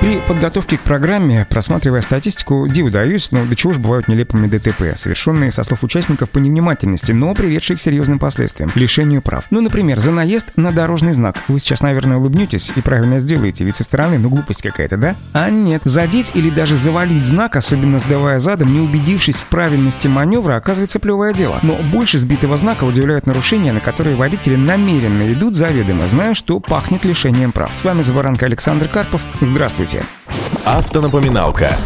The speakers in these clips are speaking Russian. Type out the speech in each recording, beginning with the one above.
При подготовке к программе, просматривая статистику, диву даюсь, но до чего же бывают нелепыми ДТП, совершенные со слов участников по невнимательности, но приведшие к серьезным последствиям – лишению прав. Ну, например, за наезд на дорожный знак. Вы сейчас, наверное, улыбнетесь и правильно сделаете, ведь со стороны, ну, глупость какая-то, да? А нет. Задеть или даже завалить знак, особенно сдавая задом, не убедившись в правильности маневра, оказывается плевое дело. Но больше сбитого знака удивляют нарушения, на которые водители намеренно идут заведомо, зная, что пахнет лишением прав. С вами Забаранка Александр Карпов. Здравствуйте. Здравствуйте. Автонапоминалка.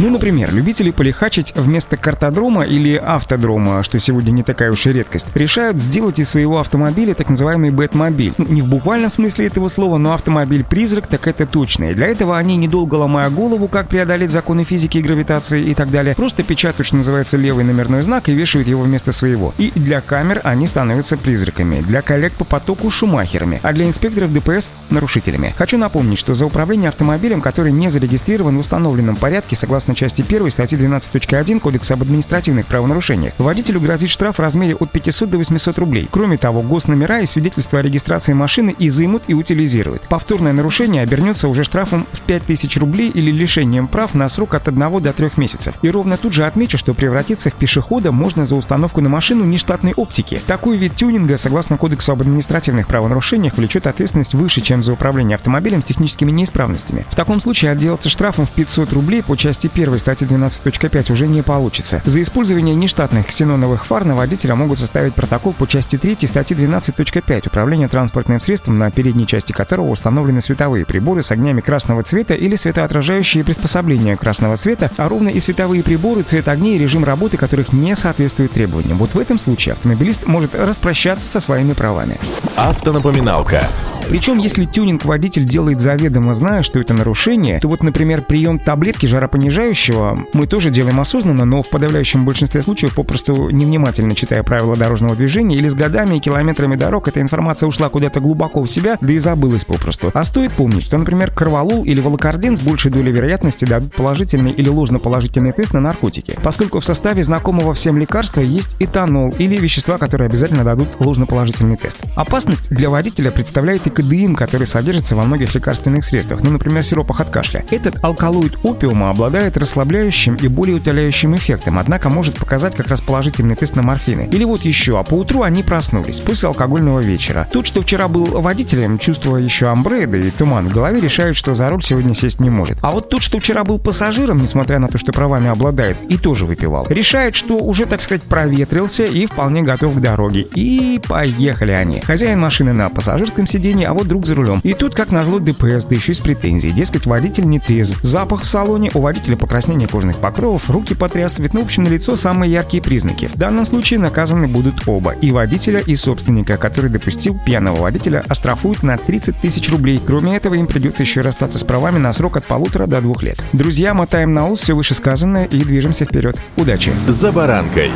Ну, например, любители полихачить вместо картодрома или автодрома, что сегодня не такая уж и редкость, решают сделать из своего автомобиля так называемый бэтмобиль. Ну, не в буквальном смысле этого слова, но автомобиль-призрак так это точно. И для этого они, недолго ломая голову, как преодолеть законы физики и гравитации и так далее, просто печатают, что называется, левый номерной знак и вешают его вместо своего. И для камер они становятся призраками, для коллег по потоку шумахерами, а для инспекторов ДПС – нарушителями. Хочу напомнить, что за управление автомобилем, который не зарегистрирован в установленном порядке, согласно согласно части 1 статьи 12.1 Кодекса об административных правонарушениях, водителю грозит штраф в размере от 500 до 800 рублей. Кроме того, госномера и свидетельства о регистрации машины изымут и утилизируют. Повторное нарушение обернется уже штрафом в 5000 рублей или лишением прав на срок от 1 до 3 месяцев. И ровно тут же отмечу, что превратиться в пешехода можно за установку на машину нештатной оптики. Такой вид тюнинга, согласно Кодексу об административных правонарушениях, влечет ответственность выше, чем за управление автомобилем с техническими неисправностями. В таком случае отделаться штрафом в 500 рублей по части 1 статьи 12.5 уже не получится. За использование нештатных ксеноновых фар на водителя могут составить протокол по части 3 статьи 12.5 управление транспортным средством, на передней части которого установлены световые приборы с огнями красного цвета или светоотражающие приспособления красного цвета, а ровно и световые приборы, цвет огней и режим работы которых не соответствует требованиям. Вот в этом случае автомобилист может распрощаться со своими правами. Автонапоминалка. Причем, если тюнинг-водитель делает заведомо, зная, что это нарушение, то вот, например, прием таблетки жаропонижающего мы тоже делаем осознанно, но в подавляющем большинстве случаев попросту невнимательно читая правила дорожного движения или с годами и километрами дорог эта информация ушла куда-то глубоко в себя, да и забылась попросту. А стоит помнить, что, например, карвалол или волокордин с большей долей вероятности дадут положительный или ложноположительный тест на наркотики, поскольку в составе знакомого всем лекарства есть этанол или вещества, которые обязательно дадут ложноположительный тест. Опасность для водителя представляет и кадеин, который содержится во многих лекарственных средствах, ну, например, сиропах от кашля. Этот алкалоид опиума обладает расслабляющим и более утоляющим эффектом, однако может показать как раз положительный тест на морфины. Или вот еще, а по утру они проснулись после алкогольного вечера. Тот, что вчера был водителем, чувствуя еще амбре, да и туман в голове, решает, что за руль сегодня сесть не может. А вот тот, что вчера был пассажиром, несмотря на то, что правами обладает, и тоже выпивал, решает, что уже, так сказать, проветрился и вполне готов к дороге. И поехали они. Хозяин машины на пассажирском сиденье, а вот друг за рулем. И тут, как назло, ДПС, да еще и с претензией. Дескать, водитель не трезв. Запах в салоне, у водителя покраснение кожных покровов, руки потрясывает, ну, в общем, на лицо самые яркие признаки. В данном случае наказаны будут оба. И водителя, и собственника, который допустил пьяного водителя, оштрафуют на 30 тысяч рублей. Кроме этого, им придется еще расстаться с правами на срок от полутора до двух лет. Друзья, мотаем на ус все вышесказанное и движемся вперед. Удачи! За баранкой.